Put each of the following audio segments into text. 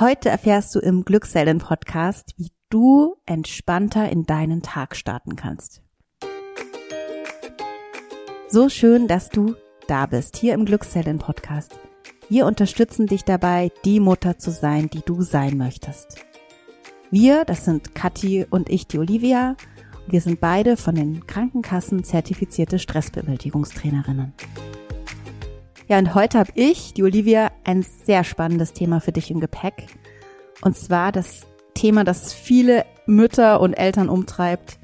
Heute erfährst du im Glückselden Podcast, wie du entspannter in deinen Tag starten kannst. So schön, dass du da bist, hier im Glückselden Podcast. Wir unterstützen dich dabei, die Mutter zu sein, die du sein möchtest. Wir, das sind Kathi und ich, die Olivia. Wir sind beide von den Krankenkassen zertifizierte Stressbewältigungstrainerinnen. Ja, und heute habe ich, die Olivia, ein sehr spannendes Thema für dich im Gepäck. Und zwar das Thema, das viele Mütter und Eltern umtreibt,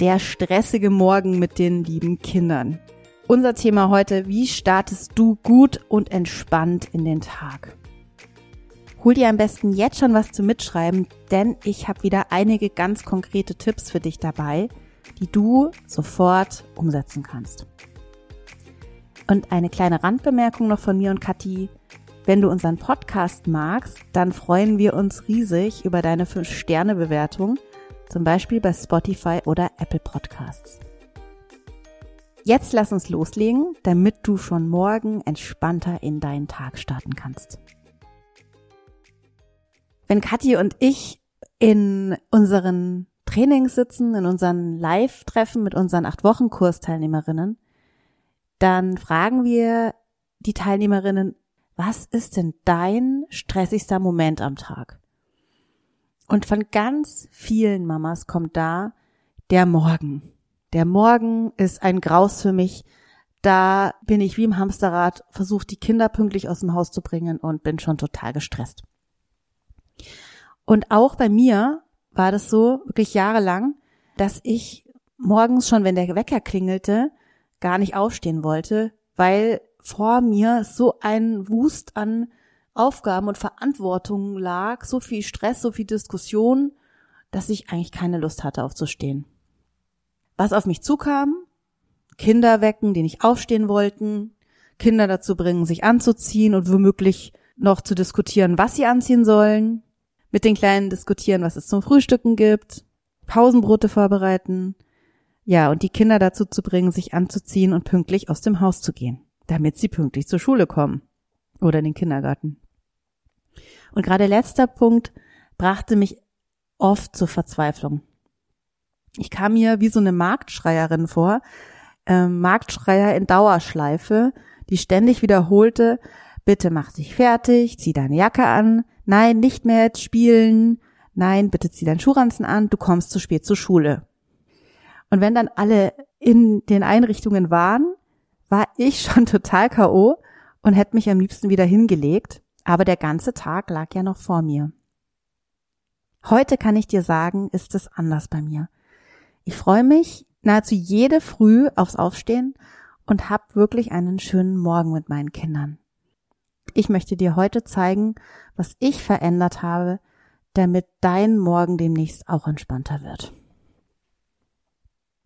der stressige Morgen mit den lieben Kindern. Unser Thema heute, wie startest du gut und entspannt in den Tag? Hol dir am besten jetzt schon was zu mitschreiben, denn ich habe wieder einige ganz konkrete Tipps für dich dabei, die du sofort umsetzen kannst. Und eine kleine Randbemerkung noch von mir und Kathi. Wenn du unseren Podcast magst, dann freuen wir uns riesig über deine 5-Sterne-Bewertung, zum Beispiel bei Spotify oder Apple Podcasts. Jetzt lass uns loslegen, damit du schon morgen entspannter in deinen Tag starten kannst. Wenn Kathi und ich in unseren Trainings sitzen, in unseren Live-Treffen mit unseren 8-Wochen-Kursteilnehmerinnen, dann fragen wir die Teilnehmerinnen, was ist denn dein stressigster Moment am Tag? Und von ganz vielen Mamas kommt da der Morgen. Der Morgen ist ein Graus für mich. Da bin ich wie im Hamsterrad, versuche die Kinder pünktlich aus dem Haus zu bringen und bin schon total gestresst. Und auch bei mir war das so wirklich jahrelang, dass ich morgens schon, wenn der Wecker klingelte, gar nicht aufstehen wollte, weil vor mir so ein Wust an Aufgaben und Verantwortungen lag, so viel Stress, so viel Diskussion, dass ich eigentlich keine Lust hatte aufzustehen. Was auf mich zukam? Kinder wecken, die nicht aufstehen wollten, Kinder dazu bringen, sich anzuziehen und womöglich noch zu diskutieren, was sie anziehen sollen, mit den Kleinen diskutieren, was es zum Frühstücken gibt, Pausenbrote vorbereiten, ja, und die Kinder dazu zu bringen, sich anzuziehen und pünktlich aus dem Haus zu gehen, damit sie pünktlich zur Schule kommen oder in den Kindergarten. Und gerade letzter Punkt brachte mich oft zur Verzweiflung. Ich kam mir wie so eine Marktschreierin vor, äh, Marktschreier in Dauerschleife, die ständig wiederholte, bitte mach dich fertig, zieh deine Jacke an, nein, nicht mehr jetzt spielen, nein, bitte zieh deinen Schuhranzen an, du kommst zu spät zur Schule. Und wenn dann alle in den Einrichtungen waren, war ich schon total K.O. und hätte mich am liebsten wieder hingelegt. Aber der ganze Tag lag ja noch vor mir. Heute kann ich dir sagen, ist es anders bei mir. Ich freue mich nahezu jede Früh aufs Aufstehen und habe wirklich einen schönen Morgen mit meinen Kindern. Ich möchte dir heute zeigen, was ich verändert habe, damit dein Morgen demnächst auch entspannter wird.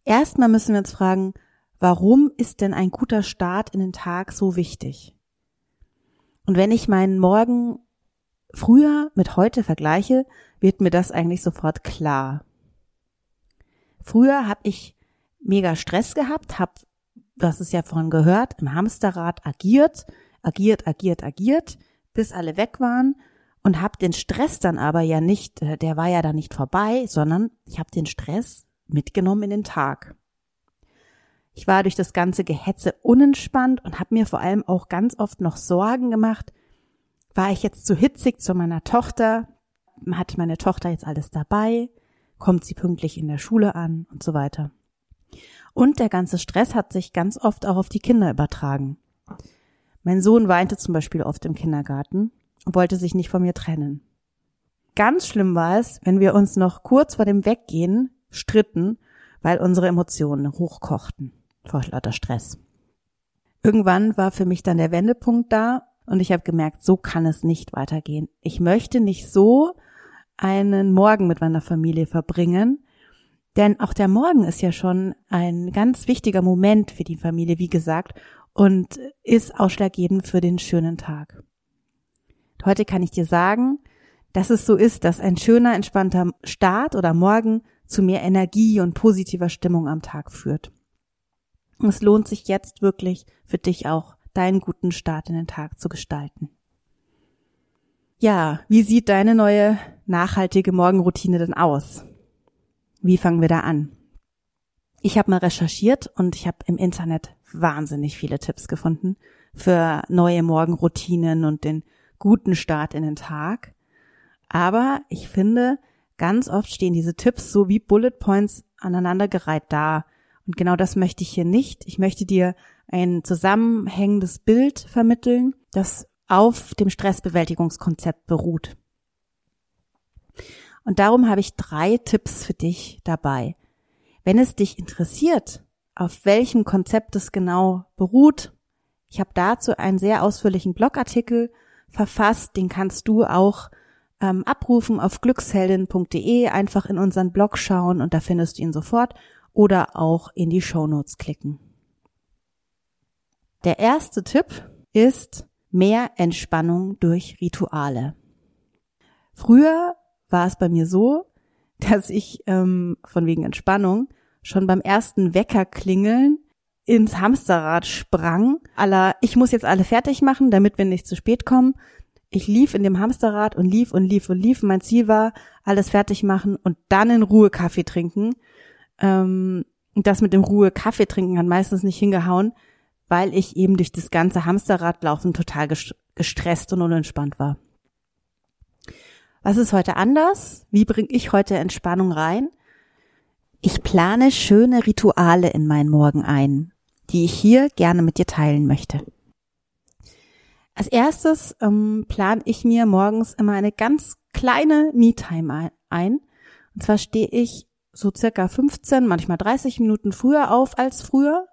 Erstmal müssen wir uns fragen, warum ist denn ein guter Start in den Tag so wichtig? Und wenn ich meinen Morgen früher mit heute vergleiche, wird mir das eigentlich sofort klar. Früher habe ich mega Stress gehabt, habe, du hast es ja vorhin gehört, im Hamsterrad agiert, agiert, agiert, agiert, bis alle weg waren und habe den Stress dann aber ja nicht, äh, der war ja dann nicht vorbei, sondern ich habe den Stress mitgenommen in den Tag. Ich war durch das ganze Gehetze unentspannt und habe mir vor allem auch ganz oft noch Sorgen gemacht. War ich jetzt zu hitzig zu meiner Tochter? Hat meine Tochter jetzt alles dabei? Kommt sie pünktlich in der Schule an und so weiter? Und der ganze Stress hat sich ganz oft auch auf die Kinder übertragen. Mein Sohn weinte zum Beispiel oft im Kindergarten und wollte sich nicht von mir trennen. Ganz schlimm war es, wenn wir uns noch kurz vor dem Weggehen stritten, weil unsere Emotionen hochkochten vor lauter Stress. Irgendwann war für mich dann der Wendepunkt da und ich habe gemerkt, so kann es nicht weitergehen. Ich möchte nicht so einen Morgen mit meiner Familie verbringen, denn auch der Morgen ist ja schon ein ganz wichtiger Moment für die Familie, wie gesagt, und ist ausschlaggebend für den schönen Tag. Heute kann ich dir sagen, dass es so ist, dass ein schöner, entspannter Start oder Morgen zu mehr Energie und positiver Stimmung am Tag führt. Es lohnt sich jetzt wirklich für dich auch, deinen guten Start in den Tag zu gestalten. Ja, wie sieht deine neue nachhaltige Morgenroutine denn aus? Wie fangen wir da an? Ich habe mal recherchiert und ich habe im Internet wahnsinnig viele Tipps gefunden für neue Morgenroutinen und den guten Start in den Tag. Aber ich finde, ganz oft stehen diese Tipps so wie Bullet Points aneinandergereiht da. Und genau das möchte ich hier nicht. Ich möchte dir ein zusammenhängendes Bild vermitteln, das auf dem Stressbewältigungskonzept beruht. Und darum habe ich drei Tipps für dich dabei. Wenn es dich interessiert, auf welchem Konzept es genau beruht, ich habe dazu einen sehr ausführlichen Blogartikel verfasst, den kannst du auch ähm, abrufen auf glücksheldin.de, einfach in unseren Blog schauen und da findest du ihn sofort oder auch in die Shownotes klicken. Der erste Tipp ist mehr Entspannung durch Rituale. Früher war es bei mir so, dass ich ähm, von wegen Entspannung schon beim ersten Wecker klingeln ins Hamsterrad sprang, aller ich muss jetzt alle fertig machen, damit wir nicht zu spät kommen. Ich lief in dem Hamsterrad und lief und lief und lief. Mein Ziel war, alles fertig machen und dann in Ruhe Kaffee trinken. Ähm, das mit dem Ruhe Kaffee trinken hat meistens nicht hingehauen, weil ich eben durch das ganze Hamsterradlaufen total gestresst und unentspannt war. Was ist heute anders? Wie bringe ich heute Entspannung rein? Ich plane schöne Rituale in meinen Morgen ein, die ich hier gerne mit dir teilen möchte. Als erstes ähm, plane ich mir morgens immer eine ganz kleine Me-Time ein. Und zwar stehe ich so circa 15, manchmal 30 Minuten früher auf als früher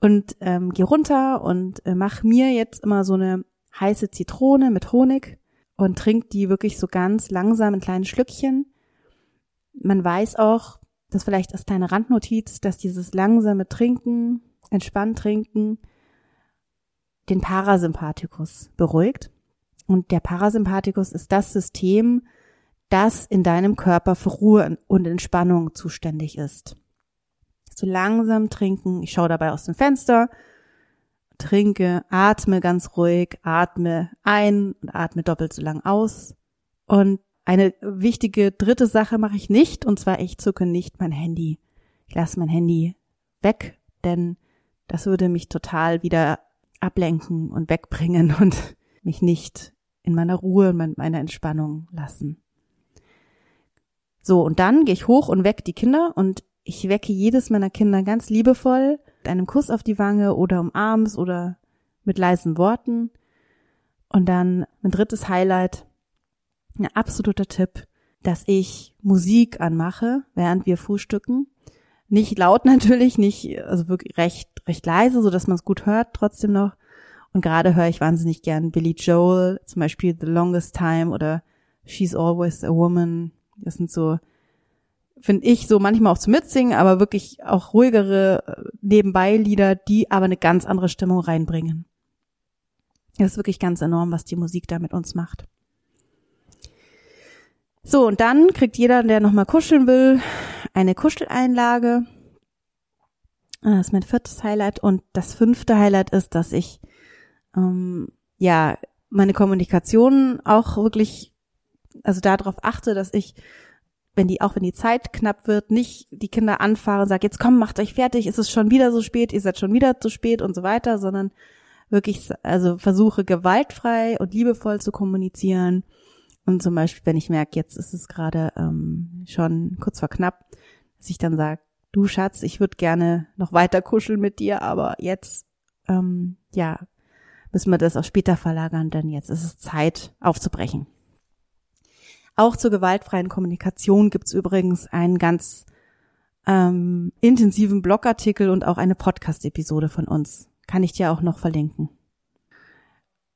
und ähm, gehe runter und äh, mache mir jetzt immer so eine heiße Zitrone mit Honig und trinke die wirklich so ganz langsam in kleinen Schlückchen. Man weiß auch, das vielleicht als kleine Randnotiz, dass dieses langsame Trinken, entspannt Trinken, den Parasympathikus beruhigt. Und der Parasympathikus ist das System, das in deinem Körper für Ruhe und Entspannung zuständig ist. So langsam trinken, ich schaue dabei aus dem Fenster, trinke, atme ganz ruhig, atme ein und atme doppelt so lang aus. Und eine wichtige dritte Sache mache ich nicht, und zwar ich zucke nicht mein Handy. Ich lasse mein Handy weg, denn das würde mich total wieder ablenken und wegbringen und mich nicht in meiner Ruhe und meiner Entspannung lassen. So, und dann gehe ich hoch und weck die Kinder und ich wecke jedes meiner Kinder ganz liebevoll mit einem Kuss auf die Wange oder umarms oder mit leisen Worten. Und dann ein drittes Highlight, ein absoluter Tipp, dass ich Musik anmache, während wir frühstücken. Nicht laut natürlich, nicht, also wirklich recht, recht leise, so dass man es gut hört, trotzdem noch. Und gerade höre ich wahnsinnig gern Billy Joel, zum Beispiel The Longest Time oder She's Always a Woman. Das sind so, finde ich, so manchmal auch zu mitsingen, aber wirklich auch ruhigere äh, Nebenbei-Lieder, die aber eine ganz andere Stimmung reinbringen. Das ist wirklich ganz enorm, was die Musik da mit uns macht. So, und dann kriegt jeder, der nochmal kuscheln will, eine Kuscheleinlage. Das ist mein viertes Highlight. Und das fünfte Highlight ist, dass ich ähm, ja meine Kommunikation auch wirklich, also darauf achte, dass ich, wenn die, auch wenn die Zeit knapp wird, nicht die Kinder anfahre und sage, jetzt komm, macht euch fertig, ist es schon wieder so spät, ihr seid schon wieder zu spät und so weiter, sondern wirklich, also versuche gewaltfrei und liebevoll zu kommunizieren und zum Beispiel, wenn ich merke, jetzt ist es gerade ähm, schon kurz vor knapp, dass ich dann sage, du Schatz, ich würde gerne noch weiter kuscheln mit dir, aber jetzt, ähm, ja, müssen wir das auch später verlagern, denn jetzt ist es Zeit aufzubrechen. Auch zur gewaltfreien Kommunikation gibt's übrigens einen ganz ähm, intensiven Blogartikel und auch eine Podcast-Episode von uns. Kann ich dir auch noch verlinken.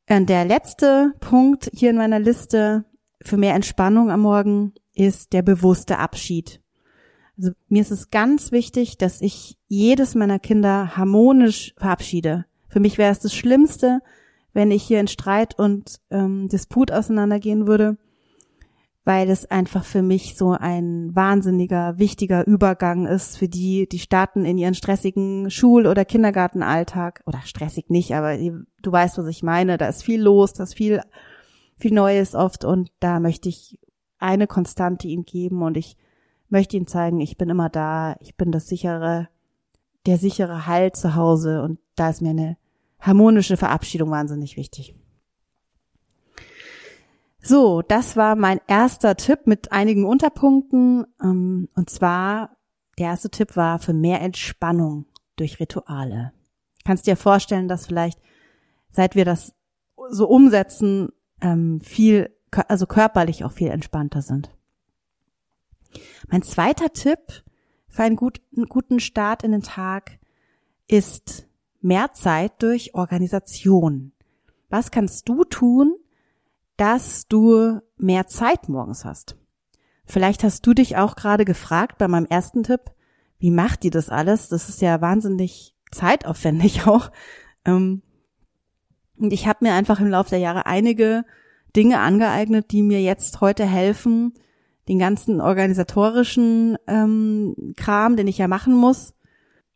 Und der letzte Punkt hier in meiner Liste für mehr Entspannung am Morgen ist der bewusste Abschied. Also mir ist es ganz wichtig, dass ich jedes meiner Kinder harmonisch verabschiede. Für mich wäre es das Schlimmste, wenn ich hier in Streit und ähm, Disput auseinandergehen würde, weil es einfach für mich so ein wahnsinniger, wichtiger Übergang ist für die, die starten in ihren stressigen Schul- oder Kindergartenalltag. Oder stressig nicht, aber du weißt, was ich meine. Da ist viel los, da ist viel viel Neues oft und da möchte ich eine Konstante ihm geben und ich möchte ihm zeigen, ich bin immer da, ich bin das sichere, der sichere Halt zu Hause und da ist mir eine harmonische Verabschiedung wahnsinnig wichtig. So, das war mein erster Tipp mit einigen Unterpunkten. Ähm, und zwar, der erste Tipp war für mehr Entspannung durch Rituale. Kannst dir vorstellen, dass vielleicht, seit wir das so umsetzen, ähm, viel, also körperlich auch viel entspannter sind. Mein zweiter Tipp für einen guten Start in den Tag ist mehr Zeit durch Organisation. Was kannst du tun, dass du mehr Zeit morgens hast? Vielleicht hast du dich auch gerade gefragt bei meinem ersten Tipp, wie macht die das alles? Das ist ja wahnsinnig zeitaufwendig auch. Ähm, und ich habe mir einfach im Laufe der Jahre einige Dinge angeeignet, die mir jetzt heute helfen, den ganzen organisatorischen ähm, Kram, den ich ja machen muss,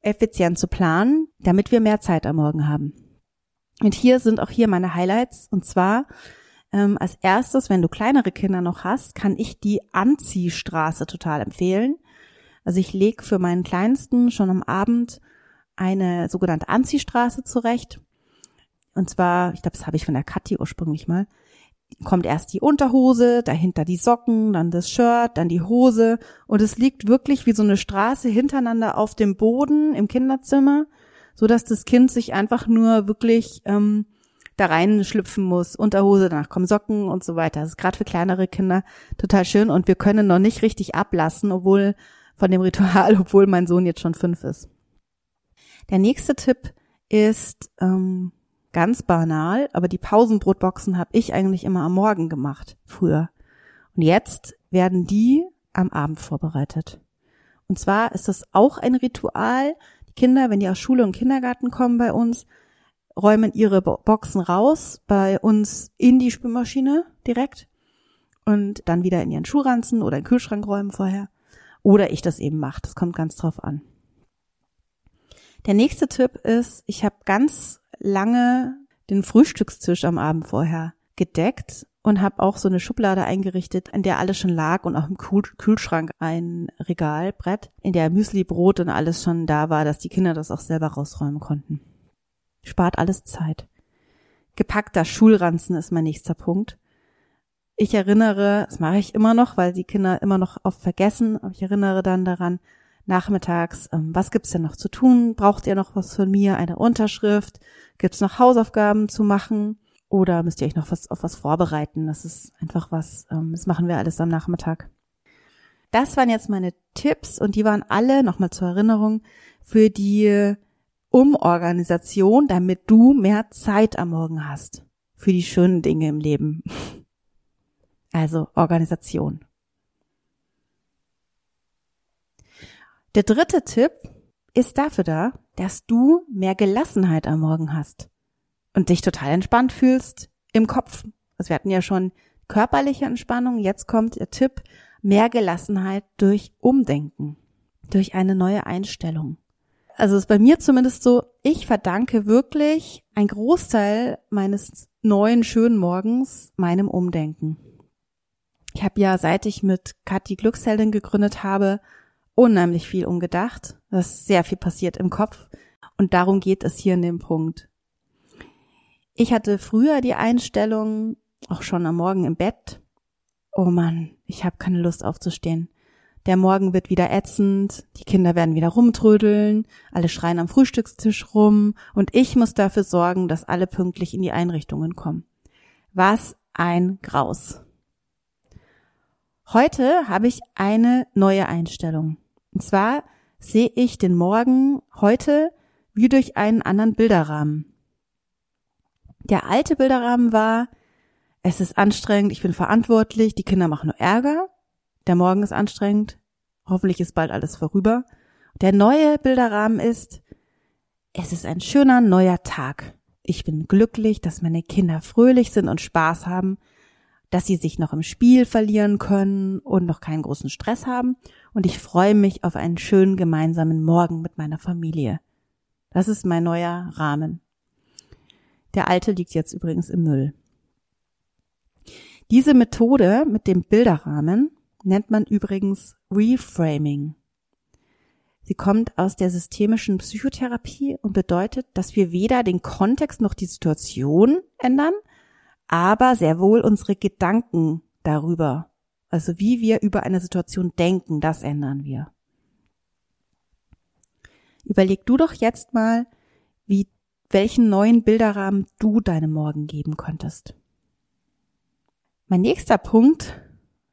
effizient zu planen, damit wir mehr Zeit am Morgen haben. Und hier sind auch hier meine Highlights. Und zwar ähm, als erstes, wenn du kleinere Kinder noch hast, kann ich die Anziehstraße total empfehlen. Also ich lege für meinen Kleinsten schon am Abend eine sogenannte Anziehstraße zurecht. Und zwar, ich glaube, das habe ich von der Kathi ursprünglich mal kommt erst die Unterhose, dahinter die Socken, dann das Shirt, dann die Hose und es liegt wirklich wie so eine Straße hintereinander auf dem Boden im Kinderzimmer, so dass das Kind sich einfach nur wirklich ähm, da reinschlüpfen muss. Unterhose, danach kommen Socken und so weiter. Das ist gerade für kleinere Kinder total schön und wir können noch nicht richtig ablassen, obwohl von dem Ritual, obwohl mein Sohn jetzt schon fünf ist. Der nächste Tipp ist ähm, Ganz banal, aber die Pausenbrotboxen habe ich eigentlich immer am Morgen gemacht, früher. Und jetzt werden die am Abend vorbereitet. Und zwar ist das auch ein Ritual. Die Kinder, wenn die aus Schule und Kindergarten kommen bei uns, räumen ihre Boxen raus, bei uns in die Spülmaschine direkt und dann wieder in ihren Schuhranzen oder in den Kühlschrank räumen vorher. Oder ich das eben mache. Das kommt ganz drauf an. Der nächste Tipp ist, ich habe ganz lange den Frühstückstisch am Abend vorher gedeckt und habe auch so eine Schublade eingerichtet, in der alles schon lag und auch im Kühlschrank ein Regalbrett, in der Müsli, Brot und alles schon da war, dass die Kinder das auch selber rausräumen konnten. Spart alles Zeit. Gepackter Schulranzen ist mein nächster Punkt. Ich erinnere, das mache ich immer noch, weil die Kinder immer noch oft vergessen, aber ich erinnere dann daran, nachmittags, ähm, was gibt's denn noch zu tun? Braucht ihr noch was von mir? Eine Unterschrift? Gibt's noch Hausaufgaben zu machen? Oder müsst ihr euch noch was auf was vorbereiten? Das ist einfach was, ähm, das machen wir alles am Nachmittag. Das waren jetzt meine Tipps und die waren alle, nochmal zur Erinnerung, für die Umorganisation, damit du mehr Zeit am Morgen hast. Für die schönen Dinge im Leben. Also Organisation. Der dritte Tipp ist dafür da, dass du mehr Gelassenheit am Morgen hast und dich total entspannt fühlst im Kopf. Also wir hatten ja schon körperliche Entspannung, jetzt kommt der Tipp, mehr Gelassenheit durch Umdenken, durch eine neue Einstellung. Also ist bei mir zumindest so, ich verdanke wirklich ein Großteil meines neuen schönen Morgens meinem Umdenken. Ich habe ja, seit ich mit Kathi Glücksheldin gegründet habe, unheimlich viel umgedacht. Das ist sehr viel passiert im Kopf. Und darum geht es hier in dem Punkt. Ich hatte früher die Einstellung, auch schon am Morgen im Bett, oh Mann, ich habe keine Lust aufzustehen. Der Morgen wird wieder ätzend, die Kinder werden wieder rumtrödeln, alle schreien am Frühstückstisch rum und ich muss dafür sorgen, dass alle pünktlich in die Einrichtungen kommen. Was ein Graus. Heute habe ich eine neue Einstellung. Und zwar sehe ich den Morgen heute wie durch einen anderen Bilderrahmen. Der alte Bilderrahmen war, es ist anstrengend, ich bin verantwortlich, die Kinder machen nur Ärger, der Morgen ist anstrengend, hoffentlich ist bald alles vorüber. Der neue Bilderrahmen ist, es ist ein schöner neuer Tag. Ich bin glücklich, dass meine Kinder fröhlich sind und Spaß haben dass sie sich noch im Spiel verlieren können und noch keinen großen Stress haben. Und ich freue mich auf einen schönen gemeinsamen Morgen mit meiner Familie. Das ist mein neuer Rahmen. Der alte liegt jetzt übrigens im Müll. Diese Methode mit dem Bilderrahmen nennt man übrigens Reframing. Sie kommt aus der systemischen Psychotherapie und bedeutet, dass wir weder den Kontext noch die Situation ändern, aber sehr wohl unsere Gedanken darüber, also wie wir über eine Situation denken, das ändern wir. Überleg du doch jetzt mal, wie, welchen neuen Bilderrahmen du deinem Morgen geben könntest. Mein nächster Punkt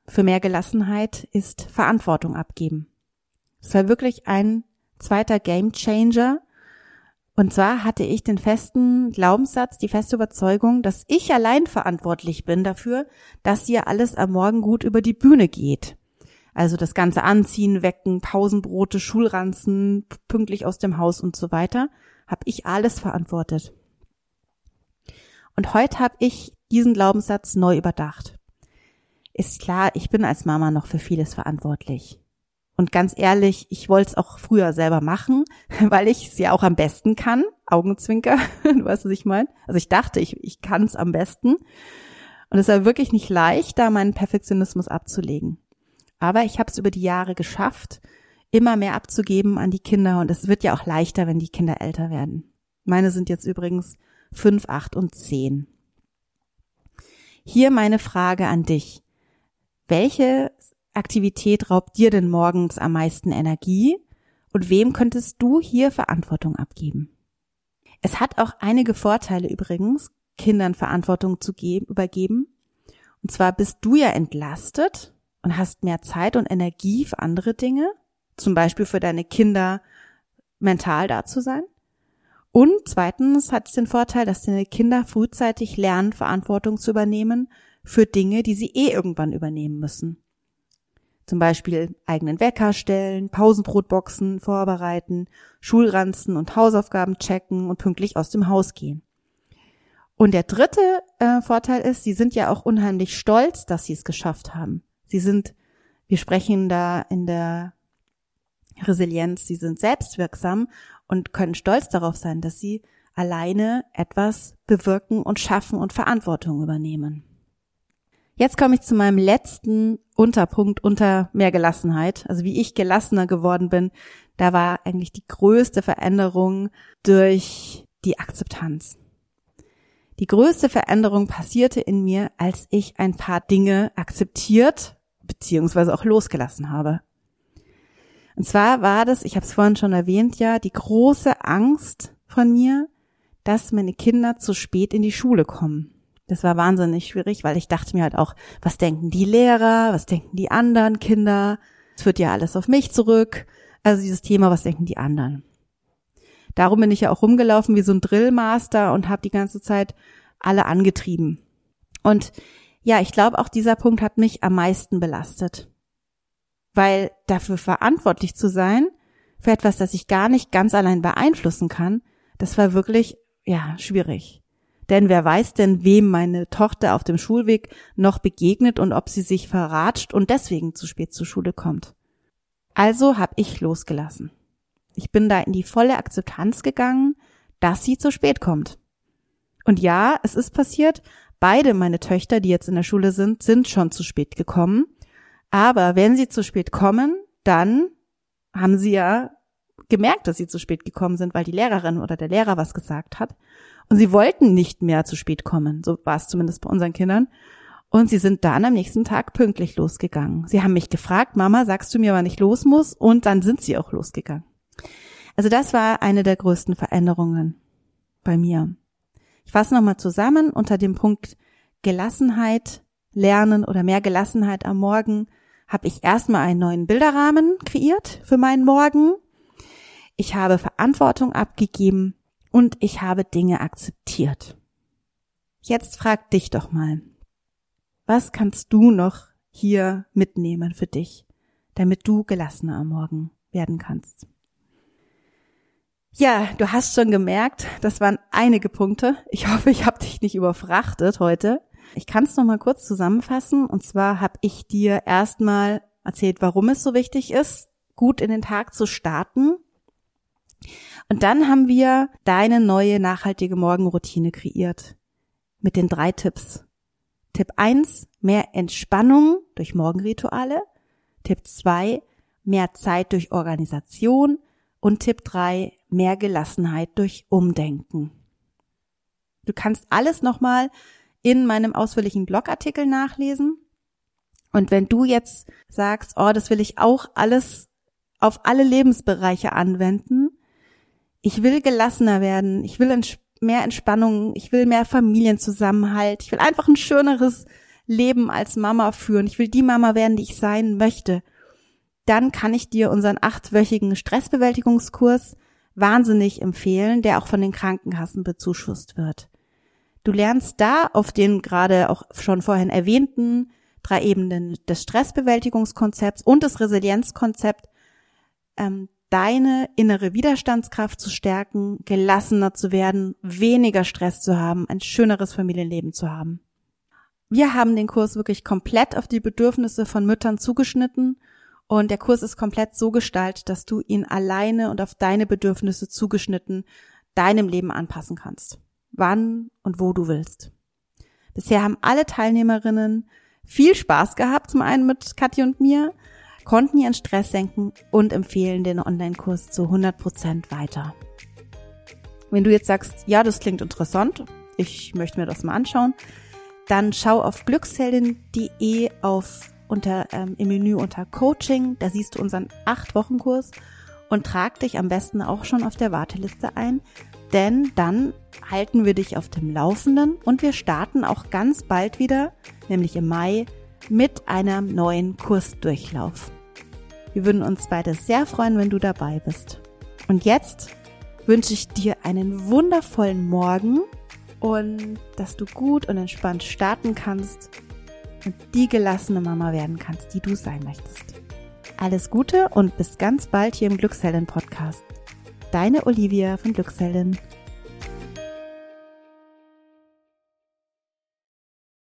für mehr Gelassenheit ist Verantwortung abgeben. Es war wirklich ein zweiter Game Changer. Und zwar hatte ich den festen Glaubenssatz, die feste Überzeugung, dass ich allein verantwortlich bin dafür, dass hier alles am Morgen gut über die Bühne geht. Also das ganze Anziehen, Wecken, Pausenbrote, Schulranzen, pünktlich aus dem Haus und so weiter, habe ich alles verantwortet. Und heute habe ich diesen Glaubenssatz neu überdacht. Ist klar, ich bin als Mama noch für vieles verantwortlich. Und ganz ehrlich, ich wollte es auch früher selber machen, weil ich es ja auch am besten kann. Augenzwinker, du weißt, was ich meine. Also ich dachte, ich, ich kann es am besten. Und es war wirklich nicht leicht, da meinen Perfektionismus abzulegen. Aber ich habe es über die Jahre geschafft, immer mehr abzugeben an die Kinder. Und es wird ja auch leichter, wenn die Kinder älter werden. Meine sind jetzt übrigens fünf, acht und zehn. Hier meine Frage an dich. Welche Aktivität raubt dir denn morgens am meisten Energie? Und wem könntest du hier Verantwortung abgeben? Es hat auch einige Vorteile übrigens, Kindern Verantwortung zu geben, übergeben. Und zwar bist du ja entlastet und hast mehr Zeit und Energie für andere Dinge, zum Beispiel für deine Kinder mental da zu sein. Und zweitens hat es den Vorteil, dass deine Kinder frühzeitig lernen, Verantwortung zu übernehmen für Dinge, die sie eh irgendwann übernehmen müssen. Zum Beispiel eigenen Wecker stellen, Pausenbrotboxen vorbereiten, Schulranzen und Hausaufgaben checken und pünktlich aus dem Haus gehen. Und der dritte äh, Vorteil ist, sie sind ja auch unheimlich stolz, dass sie es geschafft haben. Sie sind, wir sprechen da in der Resilienz, sie sind selbstwirksam und können stolz darauf sein, dass sie alleine etwas bewirken und schaffen und Verantwortung übernehmen. Jetzt komme ich zu meinem letzten Unterpunkt unter mehr Gelassenheit. Also wie ich gelassener geworden bin, da war eigentlich die größte Veränderung durch die Akzeptanz. Die größte Veränderung passierte in mir, als ich ein paar Dinge akzeptiert beziehungsweise auch losgelassen habe. Und zwar war das, ich habe es vorhin schon erwähnt, ja, die große Angst von mir, dass meine Kinder zu spät in die Schule kommen. Das war wahnsinnig schwierig, weil ich dachte mir halt auch, was denken die Lehrer, was denken die anderen Kinder? Es wird ja alles auf mich zurück. Also dieses Thema, was denken die anderen? Darum bin ich ja auch rumgelaufen wie so ein Drillmaster und habe die ganze Zeit alle angetrieben. Und ja, ich glaube, auch dieser Punkt hat mich am meisten belastet. Weil dafür verantwortlich zu sein, für etwas, das ich gar nicht ganz allein beeinflussen kann, das war wirklich, ja, schwierig. Denn wer weiß denn, wem meine Tochter auf dem Schulweg noch begegnet und ob sie sich verratscht und deswegen zu spät zur Schule kommt. Also habe ich losgelassen. Ich bin da in die volle Akzeptanz gegangen, dass sie zu spät kommt. Und ja, es ist passiert, beide meine Töchter, die jetzt in der Schule sind, sind schon zu spät gekommen. Aber wenn sie zu spät kommen, dann haben sie ja gemerkt, dass sie zu spät gekommen sind, weil die Lehrerin oder der Lehrer was gesagt hat. Und sie wollten nicht mehr zu spät kommen. So war es zumindest bei unseren Kindern. Und sie sind dann am nächsten Tag pünktlich losgegangen. Sie haben mich gefragt, Mama, sagst du mir, wann ich los muss? Und dann sind sie auch losgegangen. Also das war eine der größten Veränderungen bei mir. Ich fasse nochmal zusammen unter dem Punkt Gelassenheit lernen oder mehr Gelassenheit am Morgen habe ich erstmal einen neuen Bilderrahmen kreiert für meinen Morgen. Ich habe Verantwortung abgegeben und ich habe Dinge akzeptiert. Jetzt frag dich doch mal, was kannst du noch hier mitnehmen für dich, damit du gelassener am Morgen werden kannst? Ja, du hast schon gemerkt, das waren einige Punkte. Ich hoffe, ich habe dich nicht überfrachtet heute. Ich kann es noch mal kurz zusammenfassen. Und zwar habe ich dir erstmal erzählt, warum es so wichtig ist, gut in den Tag zu starten und dann haben wir deine neue nachhaltige Morgenroutine kreiert. Mit den drei Tipps. Tipp 1, mehr Entspannung durch Morgenrituale. Tipp 2, mehr Zeit durch Organisation. Und Tipp 3, mehr Gelassenheit durch Umdenken. Du kannst alles nochmal in meinem ausführlichen Blogartikel nachlesen. Und wenn du jetzt sagst, oh, das will ich auch alles auf alle Lebensbereiche anwenden, ich will gelassener werden, ich will mehr Entspannung, ich will mehr Familienzusammenhalt, ich will einfach ein schöneres Leben als Mama führen, ich will die Mama werden, die ich sein möchte, dann kann ich dir unseren achtwöchigen Stressbewältigungskurs wahnsinnig empfehlen, der auch von den Krankenkassen bezuschusst wird. Du lernst da auf den gerade auch schon vorhin erwähnten drei Ebenen des Stressbewältigungskonzepts und des Resilienzkonzepts ähm, deine innere Widerstandskraft zu stärken, gelassener zu werden, weniger Stress zu haben, ein schöneres Familienleben zu haben. Wir haben den Kurs wirklich komplett auf die Bedürfnisse von Müttern zugeschnitten und der Kurs ist komplett so gestaltet, dass du ihn alleine und auf deine Bedürfnisse zugeschnitten deinem Leben anpassen kannst. Wann und wo du willst. Bisher haben alle Teilnehmerinnen viel Spaß gehabt, zum einen mit Kathi und mir, konnten ihren Stress senken und empfehlen den Online-Kurs zu 100 Prozent weiter. Wenn du jetzt sagst, ja, das klingt interessant, ich möchte mir das mal anschauen, dann schau auf glücksheldin.de auf unter ähm, im Menü unter Coaching, da siehst du unseren acht Wochen Kurs und trag dich am besten auch schon auf der Warteliste ein, denn dann halten wir dich auf dem Laufenden und wir starten auch ganz bald wieder, nämlich im Mai, mit einem neuen Kursdurchlauf. Wir würden uns beide sehr freuen, wenn du dabei bist. Und jetzt wünsche ich dir einen wundervollen Morgen und dass du gut und entspannt starten kannst und die gelassene Mama werden kannst, die du sein möchtest. Alles Gute und bis ganz bald hier im Glücksheldin Podcast. Deine Olivia von Glücksheldin.